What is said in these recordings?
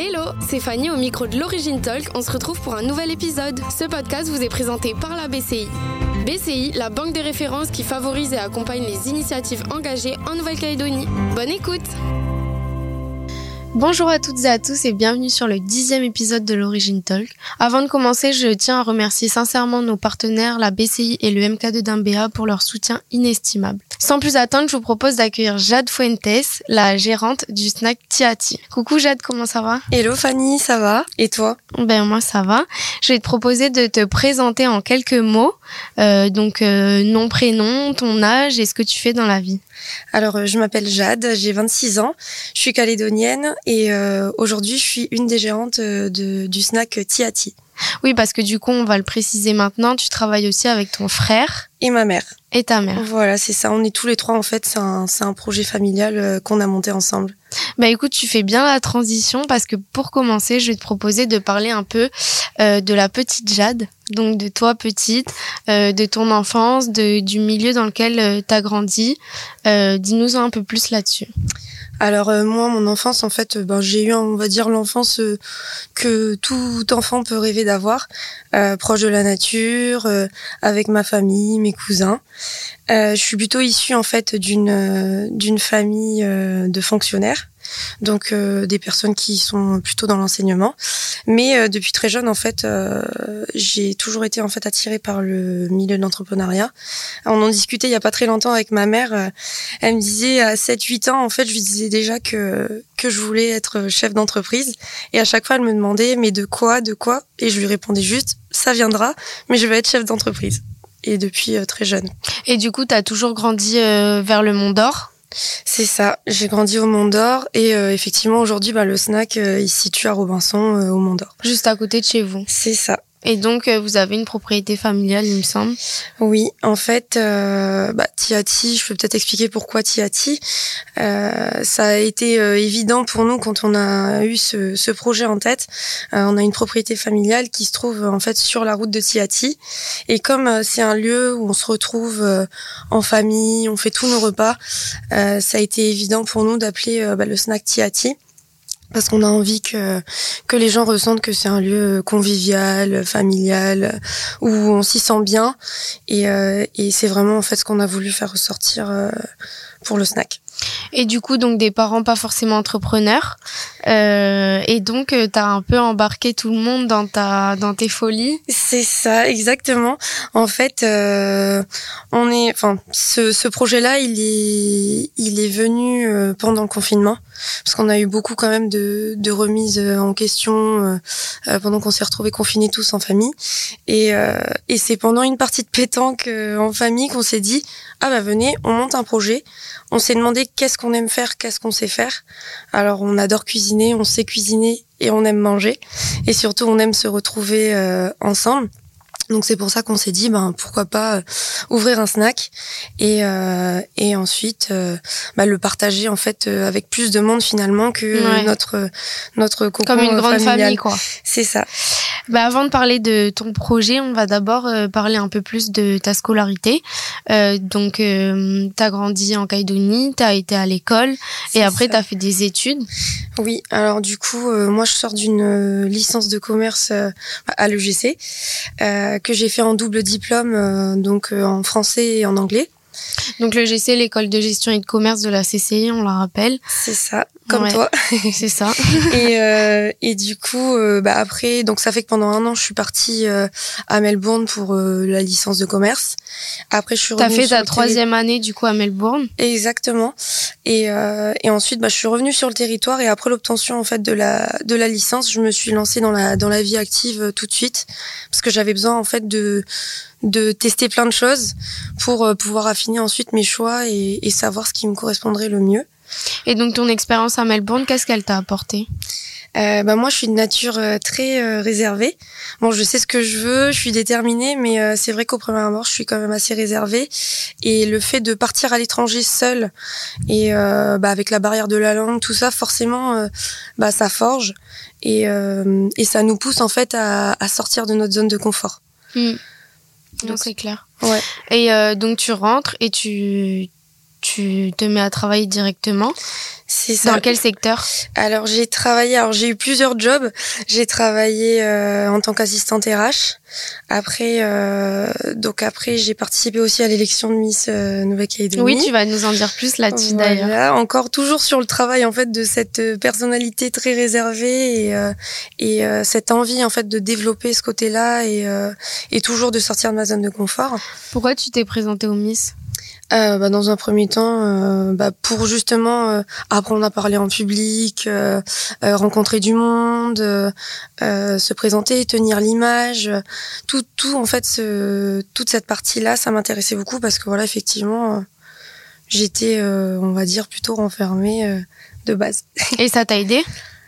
Hello, c'est Fanny au micro de l'Origine Talk. On se retrouve pour un nouvel épisode. Ce podcast vous est présenté par la BCI. BCI, la banque de référence qui favorise et accompagne les initiatives engagées en Nouvelle-Calédonie. Bonne écoute Bonjour à toutes et à tous et bienvenue sur le dixième épisode de l'Origine Talk. Avant de commencer, je tiens à remercier sincèrement nos partenaires, la BCI et le MK2 d'Imbéa pour leur soutien inestimable. Sans plus attendre, je vous propose d'accueillir Jade Fuentes, la gérante du snack Tiati. Coucou Jade, comment ça va? Hello Fanny, ça va? Et toi? Ben moi ça va. Je vais te proposer de te présenter en quelques mots. Euh, donc euh, nom, prénom, ton âge et ce que tu fais dans la vie. Alors euh, je m'appelle Jade, j'ai 26 ans, je suis calédonienne et euh, aujourd'hui je suis une des gérantes de, du snack Tiati. Oui, parce que du coup, on va le préciser maintenant, tu travailles aussi avec ton frère. Et ma mère. Et ta mère. Voilà, c'est ça. On est tous les trois, en fait. C'est un, un, projet familial euh, qu'on a monté ensemble. Bah écoute, tu fais bien la transition parce que pour commencer, je vais te proposer de parler un peu euh, de la petite Jade. Donc de toi petite, euh, de ton enfance, de, du milieu dans lequel tu as grandi. Euh, dis-nous un peu plus là-dessus. Alors euh, moi, mon enfance, en fait, ben, j'ai eu, on va dire, l'enfance euh, que tout enfant peut rêver d'avoir, euh, proche de la nature, euh, avec ma famille, mes cousins. je suis plutôt issue en fait d'une d'une famille de fonctionnaires donc euh, des personnes qui sont plutôt dans l'enseignement. Mais euh, depuis très jeune, en fait, euh, j'ai toujours été en fait attirée par le milieu de l'entrepreneuriat. On en discutait il y a pas très longtemps avec ma mère. elle me disait à 7-8 ans, en fait, je lui disais déjà que que je voulais être chef d'entreprise. Et à chaque fois, elle me demandait mais de quoi, de quoi? Et je lui répondais juste ça viendra, mais je vais être chef d'entreprise. Et depuis très jeune. Et du coup, tu as toujours grandi vers le Mont d'Or? C'est ça, j'ai grandi au Mont d'Or et euh, effectivement aujourd'hui bah, le snack euh, il se situe à Robinson euh, au Mont d'Or. Juste à côté de chez vous. C'est ça. Et donc, euh, vous avez une propriété familiale, il me semble. Oui, en fait, euh, bah, Tiati, je peux peut-être expliquer pourquoi Tiati. Euh, ça a été euh, évident pour nous quand on a eu ce, ce projet en tête. Euh, on a une propriété familiale qui se trouve en fait sur la route de Tiati. Et comme c'est un lieu où on se retrouve en famille, on fait tous nos repas, ça a été évident pour nous d'appeler bah, le snack Tiati parce qu'on a envie que que les gens ressentent que c'est un lieu convivial, familial, où on s'y sent bien, et, euh, et c'est vraiment en fait ce qu'on a voulu faire ressortir euh, pour le snack. Et du coup, donc des parents pas forcément entrepreneurs. Euh, et donc, euh, tu as un peu embarqué tout le monde dans, ta, dans tes folies. C'est ça, exactement. En fait, euh, on est, enfin, ce, ce projet-là, il est, il est venu pendant le confinement, parce qu'on a eu beaucoup quand même de, de remises en question pendant qu'on s'est retrouvés confinés tous en famille. Et, et c'est pendant une partie de pétanque en famille qu'on s'est dit, ah bah venez, on monte un projet. On s'est demandé qu'est-ce qu'on aime faire, qu'est-ce qu'on sait faire. Alors on adore cuisiner, on sait cuisiner et on aime manger. Et surtout on aime se retrouver euh, ensemble. Donc c'est pour ça qu'on s'est dit ben pourquoi pas euh, ouvrir un snack et euh, et ensuite euh, bah, le partager en fait euh, avec plus de monde finalement que Ouais. notre notre cocon Comme une grande familial. famille, quoi. C'est ça. Bah, avant de parler de ton projet, on va d'abord euh, parler un peu plus de ta scolarité. Euh, donc, euh, tu as grandi en Calédonie, tu as été à l'école et après, tu as fait des études. Oui, alors du coup, euh, moi je sors d'une euh, licence de commerce euh, à l'EGC euh, que j'ai fait en double diplôme, euh, donc euh, en français et en anglais. Donc, le GC, l'école de gestion et de commerce de la CCI, on la rappelle. C'est ça, comme Ouais. toi. C'est ça. et, euh, et du coup, euh, bah après, donc ça fait que pendant un an, je suis partie euh, à Melbourne pour euh, la licence de commerce. Après, je suis revenue fait sur ta troisième année, du coup, à Melbourne. Exactement. Et, euh, et ensuite, bah, je suis revenue sur le territoire et après l'obtention en fait de la de la licence, je me suis lancée dans la dans la vie active tout de suite parce que j'avais besoin en fait de de tester plein de choses pour pouvoir affiner ensuite mes choix et, et savoir ce qui me correspondrait le mieux. Et donc, ton expérience à Melbourne, qu'est-ce qu'elle t'a apporté? Euh, bah moi, je suis de nature euh, très euh, réservée. Bon, je sais ce que je veux, je suis déterminée, mais euh, c'est vrai qu'au premier abord, je suis quand même assez réservée. Et le fait de partir à l'étranger seule et bah, avec la barrière de la langue, tout ça, forcément, bah, ça forge et, et ça nous pousse en fait à, à sortir de notre zone de confort. Hmm. Donc, c'est clair. Ouais. Et donc, tu rentres et tu tu te mets à travailler directement. C'est ça. Dans quel secteur? Alors j'ai travaillé, alors j'ai eu plusieurs jobs. J'ai travaillé euh, en tant qu'assistante RH. Après, euh, donc après j'ai participé aussi à l'élection de Miss euh, Nouvelle-Calédonie. Oui, tu vas nous en dire plus là-dessus Voilà, d'ailleurs. encore toujours sur le travail en fait de cette euh, personnalité très réservée et, euh, et euh, cette envie en fait de développer ce côté-là et, euh, et toujours de sortir de ma zone de confort. Pourquoi tu t'es présentée au Miss? Euh, bah, dans un premier temps, euh, bah, pour justement euh, apprendre à parler en public, euh, euh, rencontrer du monde, euh, euh, se présenter, tenir l'image, tout, tout en fait, ce, toute cette partie-là, ça m'intéressait beaucoup parce que voilà, effectivement, j'étais, euh, on va dire, plutôt renfermée euh, de base. Et ça t'a aidé?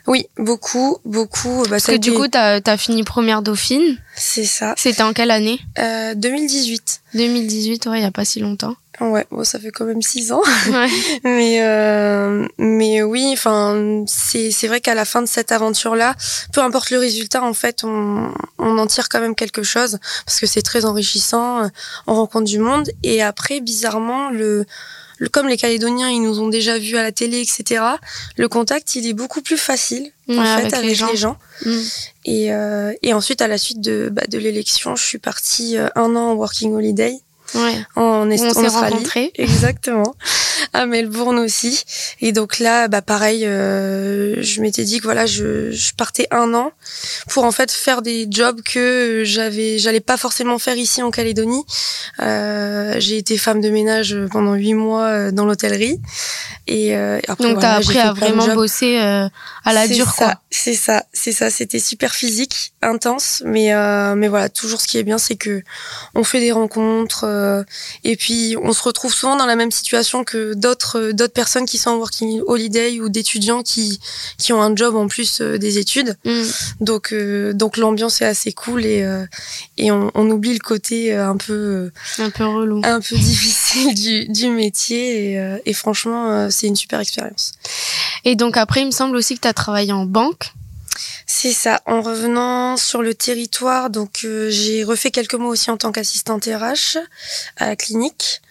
Oui, beaucoup, beaucoup. Bah, Parce que du coup, t'as as fini première dauphine. c'est ça. C'était en quelle année? Euh, 2018. 2018, ouais, il y a pas si longtemps. Ouais, bon, ça fait quand même six ans. Ouais. Mais euh, mais oui, enfin c'est c'est vrai qu'à la fin de cette aventure là, peu importe le résultat, en fait, on on en tire quand même quelque chose parce que c'est très enrichissant. euh, On rencontre du monde et après bizarrement le le- comme les Calédoniens, ils nous ont déjà vus à la télé, etc. Le contact, il est beaucoup plus facile en Ouais, fait avec avec, les gens. les gens. Mm. Et, euh, et ensuite, à la suite de, bah, de l'élection, je suis partie euh, un an en working holiday Ouais. en, Est- on en Australie. rencontrés. Exactement. À Melbourne aussi. Et donc là, bah pareil, euh, je m'étais dit que voilà, je, je partais un an pour en fait faire des jobs que j'avais, j'allais pas forcément faire ici en Calédonie. Euh, j'ai été femme de ménage pendant huit mois euh, dans l'hôtellerie. Et euh, après, Donc voilà, t'as appris à vraiment bosser euh, à la dure, ça, quoi. C'est ça, c'est ça. C'était super physique, intense, mais euh, mais voilà, toujours ce qui est bien, c'est que on fait des rencontres euh, et puis on se retrouve souvent dans la même situation que d'autres euh, d'autres personnes qui sont en working holiday ou d'étudiants qui qui ont un job en plus euh, des études. Mm. Donc euh, donc l'ambiance est assez cool et euh, et on, on oublie le côté un peu euh, Un peu relou. un peu difficile du du métier et, euh, et franchement euh, c'est une super expérience. Et donc après, il me semble aussi que t'as travaillé en banque. C'est ça. En revenant sur le territoire, donc euh, j'ai refait quelques mois aussi en tant qu'assistante RH à la clinique.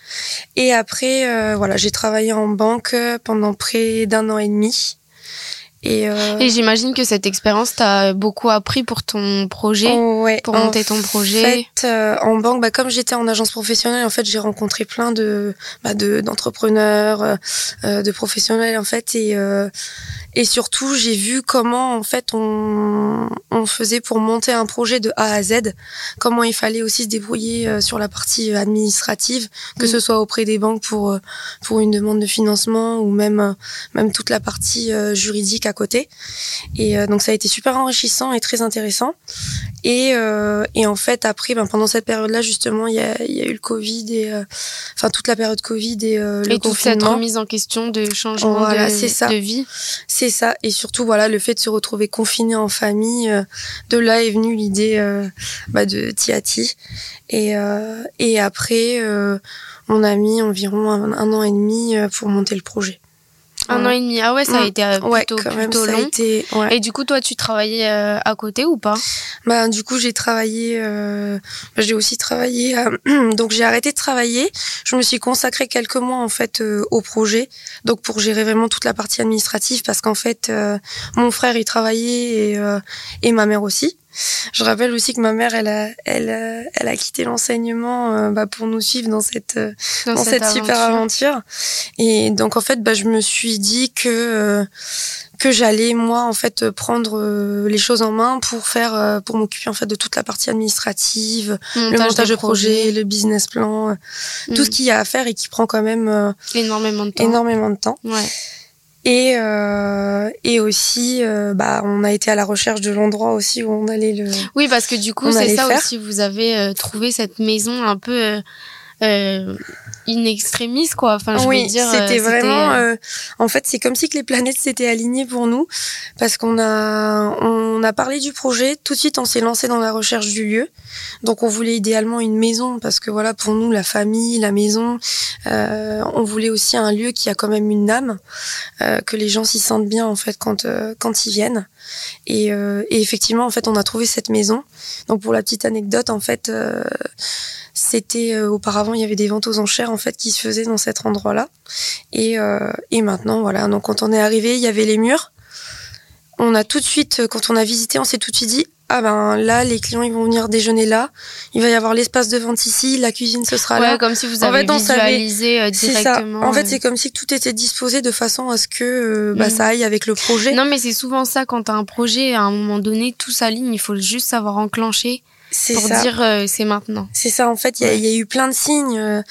Et après, euh, voilà, j'ai travaillé en banque pendant près d'un an et demi. Et, euh, Et j'imagine que cette expérience t'a beaucoup appris pour ton projet, oh, ouais, pour en monter ton projet. fait, euh, en banque, bah, comme j'étais en agence professionnelle, en fait, j'ai rencontré plein de bah, de d'entrepreneurs, euh, euh, de professionnels, en fait, et euh, et surtout, j'ai vu comment en fait on on faisait pour monter un projet de A à Z, comment il fallait aussi se débrouiller euh, sur la partie administrative, que Mm. ce soit auprès des banques pour euh, pour une demande de financement ou même euh, même toute la partie euh, juridique à côté. Et euh, donc ça a été super enrichissant et très intéressant. Et, euh, et en fait, après, ben, pendant cette période-là, justement, il y a, il y a eu le Covid et euh, enfin toute la période Covid et euh, le Et toute cette confinement. remise en question de changement Voilà, de, ça. de vie. C'est ça. Et surtout, voilà, le fait de se retrouver confiné en famille, euh, de là est venue l'idée euh, bah, de Tiati. Et, euh, et après, on a mis environ un, an et demi pour monter le projet. Un an et demi. Ah ouais, ça a Mm. été euh, Ouais, plutôt, quand même, plutôt ça a long. été. Ouais. Et du coup, toi, tu travaillais euh, à côté ou pas? Bah, du coup, j'ai travaillé. Euh, bah, j'ai aussi travaillé. euh, donc, j'ai arrêté de travailler. Je me suis consacrée quelques mois en fait euh, au projet. Donc, pour gérer vraiment toute la partie administrative, parce qu'en fait, euh, mon frère il travaillait et, euh, et ma mère aussi. Je rappelle aussi que ma mère, elle a, elle, euh, elle a quitté l'enseignement euh, bah, pour nous suivre dans cette euh, dans, dans cette, super aventure. Et donc en fait, bah, je me suis dit que euh, que j'allais moi en fait prendre euh, les choses en main pour faire euh, pour m'occuper en fait de toute la partie administrative, le montage de projet, le business plan, euh, tout Mm. ce qu'il y a à faire et qui prend quand même énormément de temps. énormément de temps. Ouais. Et euh, et aussi euh, bah on a été à la recherche de l'endroit aussi où on allait le Oui, parce que du coup, c'est ça faire. aussi. Vous avez euh, trouvé cette maison un peu euh, in extremis, quoi. Enfin, je oui, veux dire, euh, c'était vraiment. euh, en fait, c'est comme si que les planètes s'étaient alignées pour nous, parce qu'on a on a parlé du projet. Tout de suite, on s'est lancé dans la recherche du lieu. Donc, on voulait idéalement une maison, parce que voilà, pour nous, la famille, la maison, euh, on voulait aussi un lieu qui a quand même une âme, euh, que les gens s'y sentent bien en fait quand euh, quand ils viennent. Et, euh, et effectivement, en fait, on a trouvé cette maison. Donc, pour la petite anecdote, en fait. euh, c'était euh, auparavant il y avait des ventes aux enchères en fait qui se faisait dans cet endroit-là. Et, et maintenant, voilà. Donc quand on est arrivé, il y avait les murs. On a tout de suite, quand on a visité, on s'est tout de suite dit ah ben là les clients ils vont venir déjeuner là. Il va y avoir l'espace de vente ici la cuisine ce sera ouais, comme si vous avez visualisé euh, directement en fait c'est comme si tout était disposé de façon à ce que euh, bah, mm. ça aille avec le projet. Non mais c'est souvent ça quand t'as un projet à un moment donné tout s'aligne. Il faut juste savoir enclencher pour dire euh, c'est maintenant. C'est ça, en fait, il y, a eu plein de signes. Euh,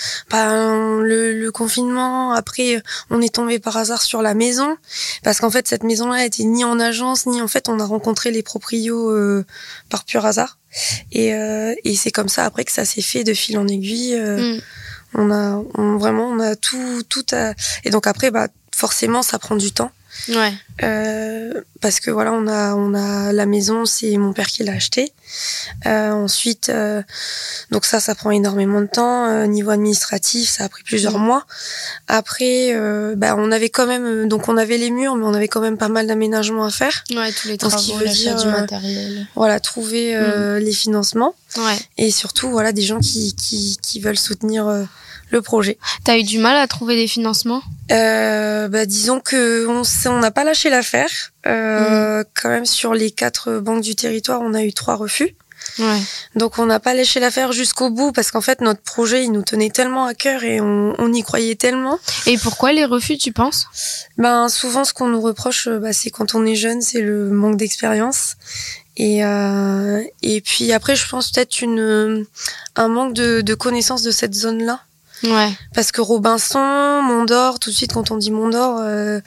le, le, confinement, après, euh, on est tombé par hasard sur la maison, parce qu'en fait, cette maison-là était ni en agence, ni en fait, on a rencontré les proprios euh, par pur hasard. Et, et c'est comme ça, après, que ça s'est fait de fil en aiguille. Mm. On a on, vraiment, on a tout, tout à... Et donc après, bah, forcément, ça prend du temps. Ouais. Euh, parce que voilà, on a, on a la maison, c'est mon père qui l'a acheté. Euh, ensuite, euh, donc ça, ça prend énormément de temps. Euh, niveau administratif, ça a pris plusieurs mm. mois. Après, bah, on avait quand même, donc on avait les murs, mais on avait quand même pas mal d'aménagements à faire. Ouais, tous les travaux, l'achat du matériel. Voilà, trouver mm. les financements. Ouais. Et surtout, voilà, des gens qui, qui, qui veulent soutenir le projet. T'as eu du mal à trouver des financements? Euh, bah, Disons que on n'a pas lâché l'affaire. Euh, mm. Quand même, sur les quatre banques du territoire, on a eu trois refus. Ouais. Donc on n'a pas lâché l'affaire jusqu'au bout parce qu'en fait notre projet il nous tenait tellement à cœur et on, on y croyait tellement. Et pourquoi les refus tu penses? Ben souvent ce qu'on nous reproche bah, c'est quand on est jeune c'est le manque d'expérience et euh, et puis après je pense peut-être une un manque de, de connaissance de cette zone là. Ouais. Parce que Robinson, Mondor, tout de suite quand on dit Mondor, euh,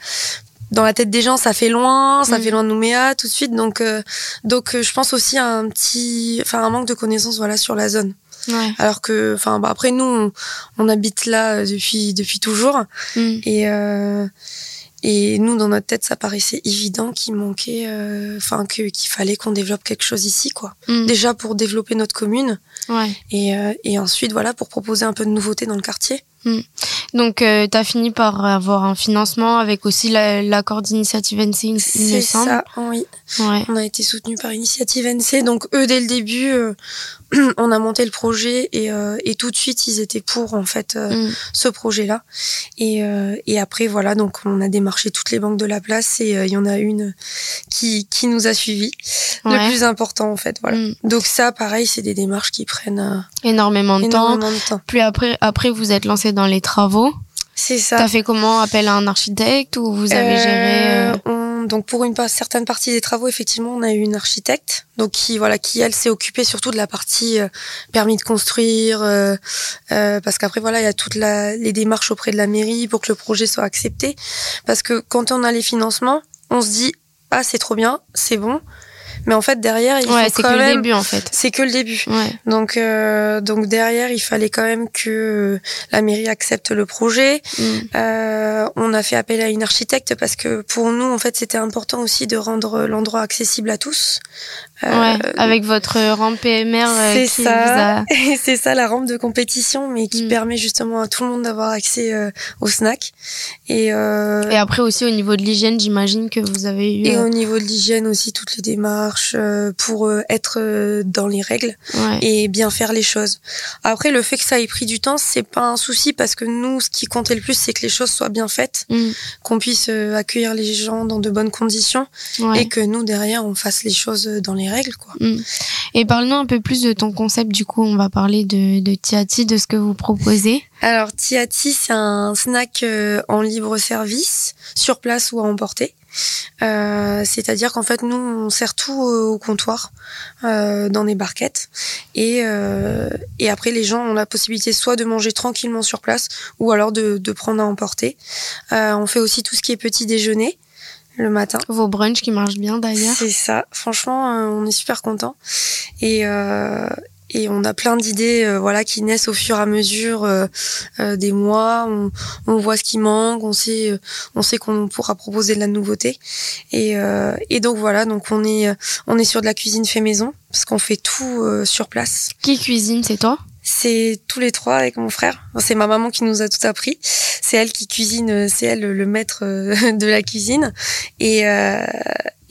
dans la tête des gens, ça fait loin, ça mm. fait loin de Nouméa tout de suite. Donc, euh, donc, euh, je pense aussi à un petit, enfin, un manque de connaissances, voilà, sur la zone. Ouais. Alors que, enfin, bah, après nous, on, habite là depuis depuis toujours, mm. et et nous, dans notre tête, ça paraissait évident qu'il manquait, enfin, que qu'il fallait qu'on développe quelque chose ici, quoi. Mm. Déjà pour développer notre commune, Ouais. et, euh, et ensuite, voilà, pour proposer un peu de nouveauté dans le quartier. Mm. Donc, euh, tu as fini par avoir un financement avec aussi l'accord d'initiative NC, il C'est ça, oui. Ouais. On a été soutenu par Initiative NC. Donc, eux, dès le début, euh, on a monté le projet et, euh, et tout de suite, ils étaient pour, en fait, euh, Mm. ce projet-là. Et, et après, voilà, donc on a démarché toutes les banques de la place et il y en a une qui, qui nous a suivis. Ouais. Le plus important, en fait, voilà. Mm. Donc ça, pareil, c'est des démarches qui prennent euh, Énormément de temps. énormément de temps. Puis après, après, vous êtes lancé dans les travaux. C'est ça. T'as fait comment Appel à un architecte ou vous avez géré euh, on- donc pour une certaine partie des travaux, effectivement, on a eu une architecte, donc qui voilà, qui elle s'est occupée surtout de la partie euh, permis de construire, euh, euh, parce qu'après voilà, il y a toutes les démarches auprès de la mairie pour que le projet soit accepté, parce que quand on a les financements, on se dit ah c'est trop bien, c'est bon, mais en fait derrière il Ouais, faut c'est quand que le même, début en fait. c'est que le début. Ouais. Donc, euh, donc derrière, il fallait quand même que euh, la mairie accepte le projet. Mm. Euh, on a fait appel à une architecte parce que pour nous, en fait, c'était important aussi de rendre l'endroit accessible à tous. Euh, Ouais, avec votre rampe PMR euh, c'est qui ça. a... C'est ça la rampe de compétition, mais qui Mm. permet justement à tout le monde d'avoir accès euh, au snack. Et, euh, Et après aussi au niveau de l'hygiène, j'imagine que vous avez eu... et au niveau de l'hygiène aussi, toutes les démarches euh, pour euh, être euh, dans les règles. ouais. et bien faire les choses. Après, le fait que ça ait pris du temps, c'est pas un souci parce que nous, ce qui comptait le plus, c'est que les choses soient bien faites, Mm. qu'on puisse accueillir les gens dans de bonnes conditions Ouais. et que nous, derrière, on fasse les choses dans les règles, quoi. Mm. Et parle-nous un peu plus de ton concept. Du coup, on va parler de, de Tiati, de ce que vous proposez. Alors, Tiati, c'est un snack en libre service, sur place ou à emporter. Euh, C'est-à-dire qu'en fait, nous, on sert tout au comptoir, euh, dans des barquettes. Et, euh, et après, les gens ont la possibilité soit de manger tranquillement sur place, ou alors de, de prendre à emporter. On fait aussi tout ce qui est petit déjeuner le matin. Vos brunchs qui marchent bien d'ailleurs. C'est ça. Franchement, on est super content. Et euh, et on a plein d'idées, euh, voilà, qui naissent au fur et à mesure euh, euh, des mois. On, on voit ce qui manque, on sait, euh, on sait qu'on pourra proposer de la nouveauté. Et, euh, et donc voilà, donc on est, euh, on est sur de la cuisine fait maison parce qu'on fait tout euh, sur place. Qui cuisine, c'est toi? C'est tous les trois avec mon frère. C'est ma maman qui nous a tout appris. C'est elle qui cuisine, c'est elle le maître de la cuisine. Et, euh,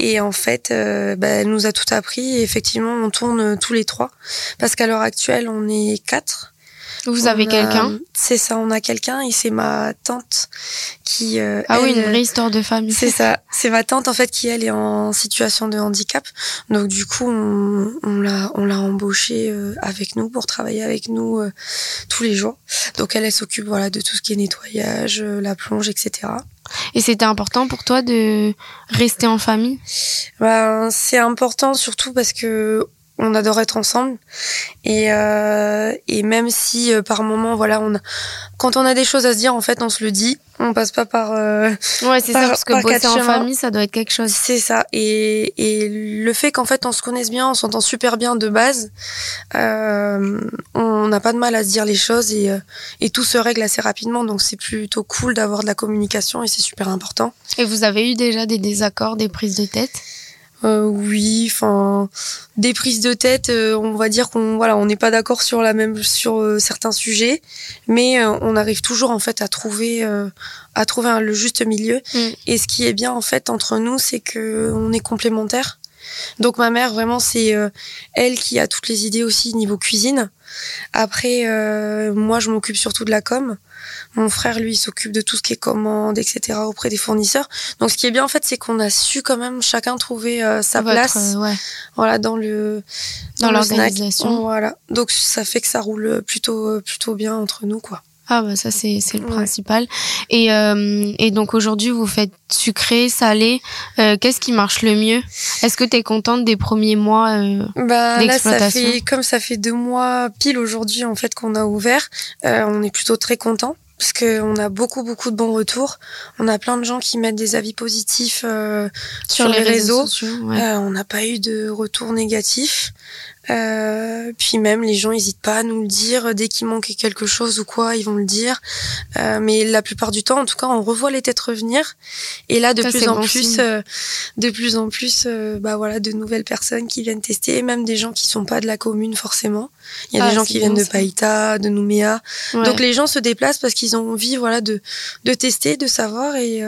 et en fait, euh, bah, elle nous a tout appris. Et effectivement, on tourne tous les trois. Parce qu'à l'heure actuelle, on est quatre. Vous avez quelqu'un? C'est ça, on a quelqu'un et c'est ma tante qui. Euh, ah oui, une vraie histoire de famille. C'est ça, c'est ma tante en fait qui elle est en situation de handicap. Donc du coup, on, on l'a on l'a embauchée euh, avec nous pour travailler avec nous euh, tous les jours. Donc elle, elle s'occupe voilà de tout ce qui est nettoyage, la plonge, etc. Et c'était important pour toi de rester en famille? Ben, C'est important surtout parce que on adore être ensemble. Et euh, et même si euh, par moment voilà on a, quand on a des choses à se dire en fait on se le dit. On passe pas par euh, ouais c'est ça parce que bosser en famille ça doit être quelque chose. C'est ça. Et et le fait qu'en fait on se connaisse bien on s'entend super bien de base euh, on n'a pas de mal à se dire les choses et et tout se règle assez rapidement. Donc c'est plutôt cool d'avoir de la communication et c'est super important. Et vous avez eu déjà des désaccords des prises de tête? Euh, oui, enfin des prises de tête, euh, on va dire qu'on voilà, on n'est pas d'accord sur la même sur euh, certains sujets, mais on arrive toujours en fait à trouver à trouver le juste milieu. Mm. Et ce qui est bien en fait entre nous, c'est que on est complémentaires. Donc ma mère vraiment c'est elle qui a toutes les idées aussi niveau cuisine. Après moi je m'occupe surtout de la com. Mon frère, lui, s'occupe de tout ce qui est commande, etc. auprès des fournisseurs. Donc, ce qui est bien, en fait, c'est qu'on a su quand même chacun trouver euh, sa place. Euh, voilà, dans le, dans, l'organisation. Voilà. Donc, ça fait que ça roule plutôt, euh, plutôt bien entre nous, quoi. Ah bah ça c'est c'est le principal. Et et donc aujourd'hui vous faites sucré, salé. Qu'est-ce qui marche le mieux? Est-ce que tu es contente des premiers mois bah, Là ça fait comme ça fait deux mois pile aujourd'hui en fait qu'on a ouvert. on est plutôt très content parce qu'on a beaucoup beaucoup de bons retours. On a plein de gens qui mettent des avis positifs euh, sur, les, réseaux. Euh, on n'a pas eu de retour négatif. Euh, puis même les gens n'hésitent pas à nous le dire dès qu'il manque quelque chose ou quoi, ils vont le dire. Mais la plupart du temps, en tout cas, on revoit les têtes revenir. Et là, de plus en plus, de plus en plus, euh, bah voilà, de nouvelles personnes qui viennent tester, et même des gens qui sont pas de la commune forcément. Il y a des ah, gens qui viennent de Païta, de Nouméa. Donc les gens se déplacent parce qu'ils ont envie, voilà, de de tester, de savoir et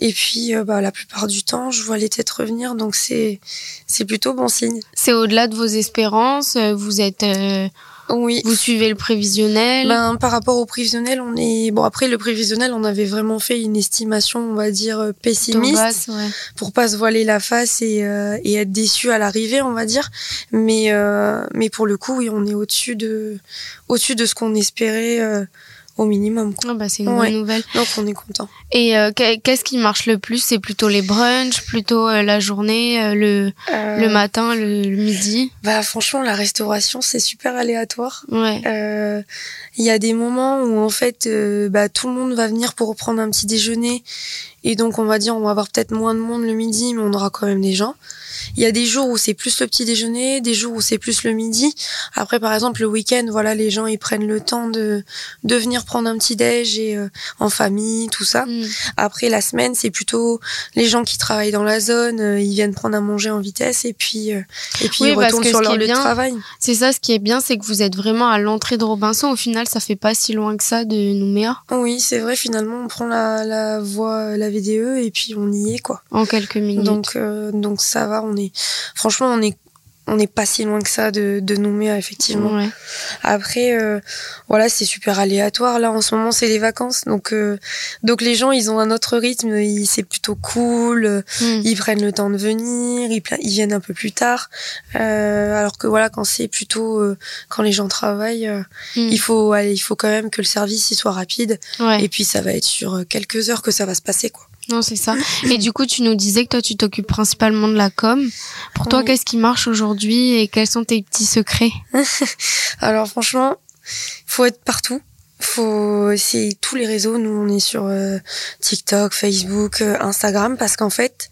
et puis, bah, la plupart du temps, je vois les têtes revenir, donc c'est c'est plutôt bon signe. C'est au-delà de vos espérances. Euh, vous êtes euh, oui. Vous suivez le prévisionnel Ben par rapport au prévisionnel, on est bon après le prévisionnel, on avait vraiment fait une estimation, on va dire euh, pessimiste pour pas se voiler la face et, et être déçu à l'arrivée, on va dire. Mais mais pour le coup, oui, on est au-dessus de au-dessus de ce qu'on espérait au minimum. Ah bah, c'est une bonne nouvelle. Donc on est content. Et euh, qu'est-ce qui marche le plus? C'est plutôt les brunchs, plutôt euh, la journée, euh, le, le matin, le, midi? Bah franchement, la restauration c'est super aléatoire. Ouais. Il y a des moments où en fait, bah tout le monde va venir pour reprendre un petit déjeuner et donc on va dire on va avoir peut-être moins de monde le midi, mais on aura quand même des gens. Il y a des jours où c'est plus le petit déjeuner, des jours où c'est plus le midi. Après, par exemple, le week-end, voilà, les gens ils prennent le temps de de venir prendre un petit déj et euh, en famille, tout ça. Mm. Après, la semaine, c'est plutôt les gens qui travaillent dans la zone, euh, ils viennent prendre à manger en vitesse et puis euh, et puis ils retournent sur leur lieu de travail. C'est ça, ce qui est bien, c'est que vous êtes vraiment à l'entrée de Robinson. Au final, ça fait pas si loin que ça de Nouméa. Oui, c'est vrai. Finalement, on prend la la voie, la VDE et puis on y est quoi. En quelques minutes. Donc donc ça va, on est franchement, on est on n'est pas si loin que ça de, de Nouméa effectivement. Après euh, voilà c'est super aléatoire. Là en ce moment c'est les vacances. Donc euh, donc les gens ils ont un autre rythme. C'est plutôt cool. Hmm. ils prennent le temps de venir. Ils, ils viennent un peu plus tard. Euh, alors que voilà quand c'est plutôt quand les gens travaillent hmm. il faut il faut quand même que le service il soit rapide. Et puis ça va être sur quelques heures que ça va se passer quoi. Non, c'est ça. Et du coup, tu nous disais que toi, tu t'occupes principalement de la com. Pour toi, qu'est-ce qui marche aujourd'hui et quels sont tes petits secrets? Alors, franchement, faut être partout. Faut essayer tous les réseaux. Nous, on est sur euh, TikTok, Facebook, euh, Instagram, parce qu'en fait,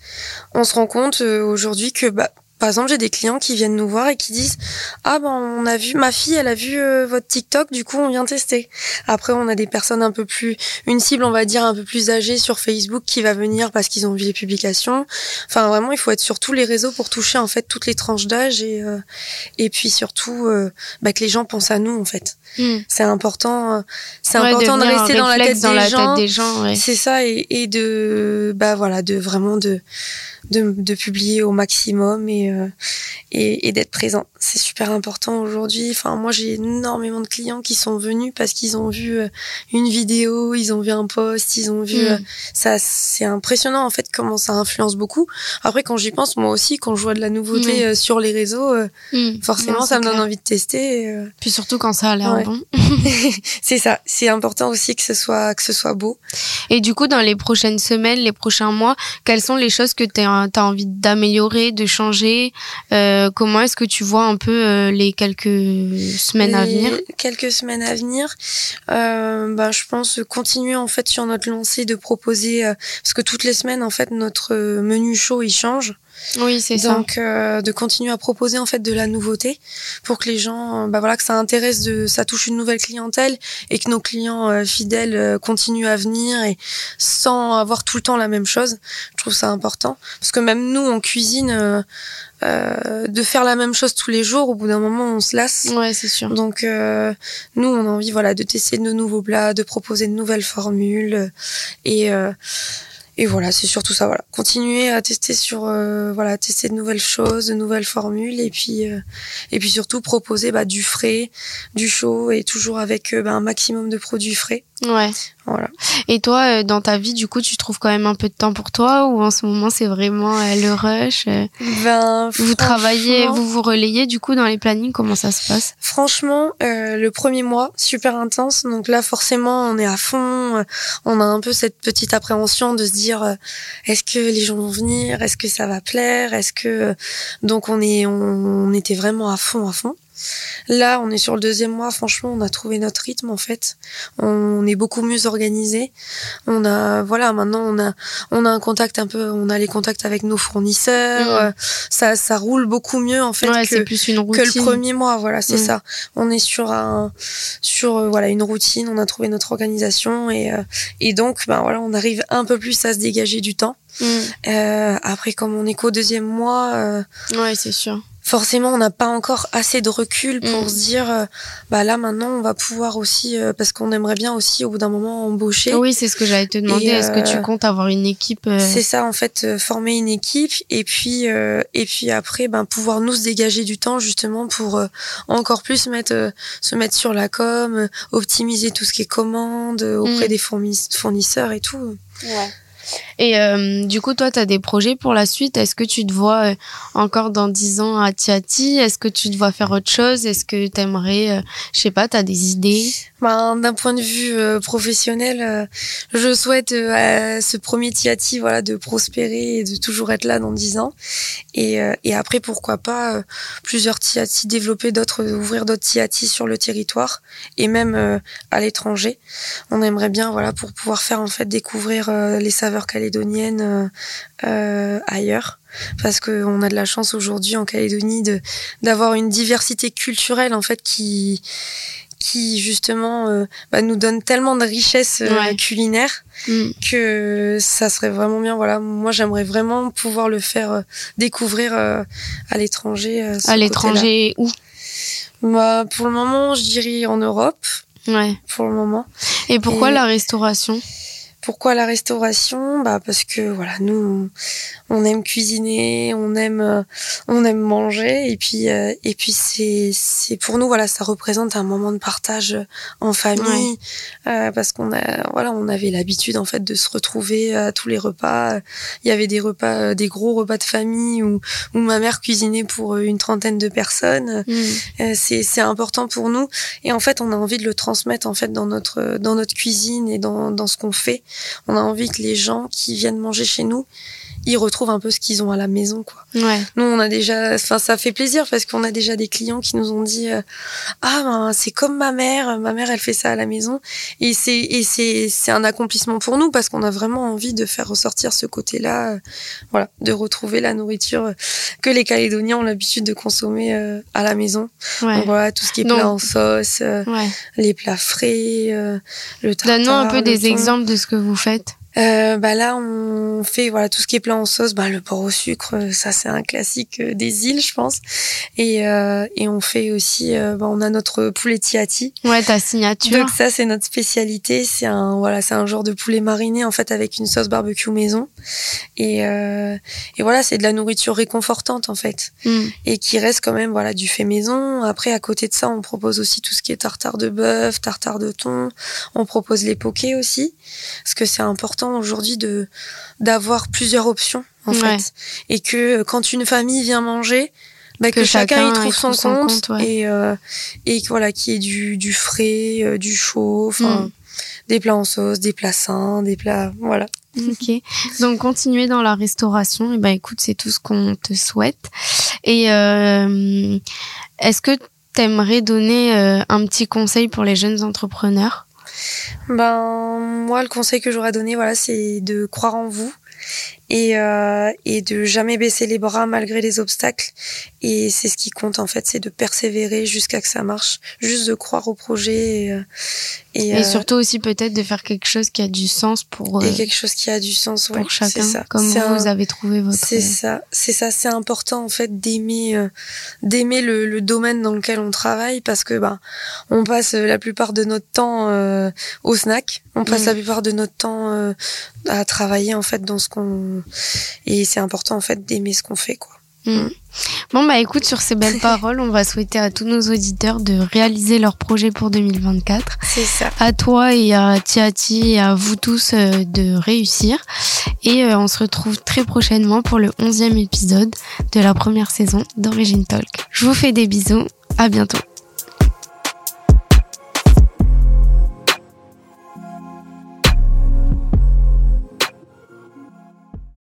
on se rend compte euh, aujourd'hui que bah, par exemple, j'ai des clients qui viennent nous voir et qui disent "Ah ben on a vu ma fille, elle a vu euh, votre TikTok, du coup on vient tester." Après, on a des personnes un peu plus une cible, on va dire un peu plus âgée sur Facebook qui va venir parce qu'ils ont vu les publications. Enfin vraiment, il faut être sur tous les réseaux pour toucher en fait toutes les tranches d'âge et euh, et puis surtout euh, bah, que les gens pensent à nous en fait. Hmm. C'est important c'est important de rester dans la tête des gens. C'est ça et, et de bah voilà, de vraiment de de, de publier au maximum et, euh, et, et d'être présent. C'est super important aujourd'hui. Enfin, moi, j'ai énormément de clients qui sont venus parce qu'ils ont vu euh, une vidéo, ils ont vu un post, ils ont vu Mm. euh, ça. C'est impressionnant en fait comment ça influence beaucoup. Après, quand j'y pense, moi aussi, quand je vois de la nouveauté euh, sur les réseaux, Mm. forcément, Non, ça me donne clair. envie de tester. et, Puis surtout quand ça a l'air Ouais. bon. c'est ça. C'est important aussi que ce soit que ce soit beau. Et du coup, dans les prochaines semaines, les prochains mois, quelles sont les choses que tu as, envie d'améliorer, de changer Euh, Comment est-ce que tu vois un peu euh, les quelques semaines à venir? Quelques semaines à venir. Euh, bah, je pense continuer en fait sur notre lancée de proposer euh, parce que toutes les semaines en fait notre menu chaud il change. Oui, c'est ça. Donc euh, de continuer à proposer en fait de la nouveauté pour que les gens, euh, bah voilà, que ça intéresse, de, ça touche une nouvelle clientèle et que nos clients euh, fidèles euh, continuent à venir et sans avoir tout le temps la même chose. Je trouve ça important parce que même nous en cuisine, euh, de faire la même chose tous les jours, au bout d'un moment on se lasse. Ouais, c'est sûr. Donc euh, nous on a envie voilà de tester de nouveaux plats, de proposer de nouvelles formules et euh, et voilà, c'est surtout ça voilà, continuer à tester sur euh, voilà, tester de nouvelles choses, de nouvelles formules et puis euh, et puis surtout proposer bah, du frais, du chaud et toujours avec euh, bah, un maximum de produits frais. Ouais. Voilà. Et toi, euh, dans ta vie, du coup, tu trouves quand même un peu de temps pour toi ou en ce moment c'est vraiment euh, le rush euh, Ben, Vous travaillez, vous vous relayez du coup dans les plannings Comment ça se passe? Franchement, euh, le premier mois, super intense. Donc là, forcément, on est à fond. euh, On a un peu cette petite appréhension de se dire, euh, est-ce que les gens vont venir? Est-ce que ça va plaire? Est-ce que donc on est, on, on était vraiment à fond, à fond. Là, on est sur le deuxième mois. Franchement, on a trouvé notre rythme en fait. On est beaucoup mieux organisé. On a, voilà, maintenant on a, on a un contact un peu, on a les contacts avec nos fournisseurs. Euh, Ça, ça roule beaucoup mieux en fait Ouais, que plus une que le premier mois voilà c'est Mm. ça on est sur un sur euh, voilà une routine on a trouvé notre organisation et euh, et donc ben voilà on arrive un peu plus à se dégager du temps Mm. Euh, après comme on est qu'au deuxième mois euh, Ouais, c'est sûr. Forcément on n'a pas encore assez de recul pour Mm. se dire euh, bah là maintenant on va pouvoir aussi euh, parce qu'on aimerait bien aussi au bout d'un moment embaucher Oui, c'est ce que j'allais te demander. Est-ce que tu euh, comptes avoir une équipe euh, C'est ça en fait, euh, former une équipe et puis euh, et puis après ben pouvoir nous se dégager du temps justement pour euh, encore plus mettre euh, se mettre sur la com, optimiser tout ce qui est commande euh, auprès Mm. des fournis- fournisseurs et tout. Et euh, du coup, toi, tu as des projets pour la suite? Est-ce que tu te vois euh, encore dans 10 ans à Tiati? Est-ce que tu te vois faire autre chose? Est-ce que tu aimerais, je sais pas, tu as des idées? Ben, d'un point de vue euh, professionnel, euh, je souhaite euh, à ce premier Tiati voilà de prospérer et de toujours être là dans 10 ans. Et, et après pourquoi pas plusieurs Tiati développer d'autres ouvrir d'autres Tiati sur le territoire et même à l'étranger. On aimerait bien voilà pour pouvoir faire en fait découvrir les saveurs calédoniennes ailleurs parce que on a de la chance aujourd'hui en Calédonie de d'avoir une diversité culturelle en fait qui qui justement euh, bah, nous donne tellement de richesses euh, Ouais. culinaires Mm. que ça serait vraiment bien voilà moi j'aimerais vraiment pouvoir le faire euh, découvrir à l'étranger À l'étranger où? Bah, pour le moment je dirais en Europe Ouais. pour le moment Et pourquoi Et- la restauration? Pourquoi la restauration? Bah parce que voilà, nous on, aime cuisiner, on aime euh, on aime manger et puis euh, et puis c'est c'est pour nous voilà, ça représente un moment de partage en famille euh, parce qu'on a voilà, on avait l'habitude en fait de se retrouver à tous les repas. Il y avait des repas euh, des gros repas de famille où où ma mère cuisinait pour euh, une trentaine de personnes. Mm. Euh, c'est c'est important pour nous et en fait on a envie de le transmettre en fait dans notre dans notre cuisine et dans dans ce qu'on fait on a envie que les gens qui viennent manger chez nous ils retrouvent un peu ce qu'ils ont à la maison quoi Ouais. nous on a déjà enfin ça fait plaisir parce qu'on a déjà des clients qui nous ont dit euh, ah ben c'est comme ma mère ma mère elle fait ça à la maison et c'est et c'est c'est un accomplissement pour nous parce qu'on a vraiment envie de faire ressortir ce côté là voilà de retrouver la nourriture euh, que les Calédoniens ont l'habitude de consommer euh, à la maison Ouais. donc voilà, tout ce qui est Donc- plat en sauce, euh, Ouais. les plats frais, euh, le tartare. Donne-nous un peu des exemples de ce que vous faites. Euh, bah là, on fait voilà tout ce qui est plat en sauce. Bah, le porc au sucre, ça c'est un classique euh, des îles, je pense. Et, euh, et on fait aussi, euh, bah, on a notre poulet tiati. Ouais, ta signature. Donc ça c'est notre spécialité. C'est un voilà, c'est un genre de poulet mariné en fait avec une sauce barbecue maison. Et, euh, et voilà, c'est de la nourriture réconfortante en fait, Mm. et qui reste quand même voilà du fait maison. Après à côté de ça, on propose aussi tout ce qui est tartare de bœuf, tartare de thon. On propose les pokés aussi, parce que c'est important aujourd'hui de d'avoir plusieurs options en Ouais. fait, et que euh, quand une famille vient manger, bah, que, Que chacun, y trouve y son son compte, compte, ouais. et euh, et voilà qui est du du frais, euh, du chaud, enfin Mm. des plats en sauce, des plats sains, des plats voilà. Ok. Donc continuer dans la restauration, et ben écoute, c'est tout ce qu'on te souhaite. Et euh, est-ce que t'aimerais donner un petit conseil pour les jeunes entrepreneurs? Ben moi le conseil que j'aurais donné voilà c'est de croire en vous et euh, et de jamais baisser les bras malgré les obstacles. Et c'est ce qui compte en fait c'est de persévérer jusqu'à que ça marche. Juste de croire au projet et, euh, et, Et euh, surtout aussi peut-être de faire quelque chose qui a du sens pour, euh, et quelque chose qui a du sens ouais, pour chacun, c'est ça. Comme vous, un- vous avez trouvé votre... C'est ça, c'est ça, c'est important en fait d'aimer euh, d'aimer le, le domaine dans lequel on travaille parce que ben on passe euh, la plupart de notre temps euh, au snack, on passe Mm. la plupart de notre temps euh, à travailler en fait dans ce qu'on et c'est important en fait d'aimer ce qu'on fait quoi. Mm. Bon bah écoute, sur ces belles paroles, on va souhaiter à tous nos auditeurs de réaliser leurs projets pour 2024. C'est ça. À toi et à Tiati et à vous tous euh, de réussir. Et euh, on se retrouve très prochainement pour le 11e épisode de la première saison d'Origine Talk. Je vous fais des bisous, à bientôt.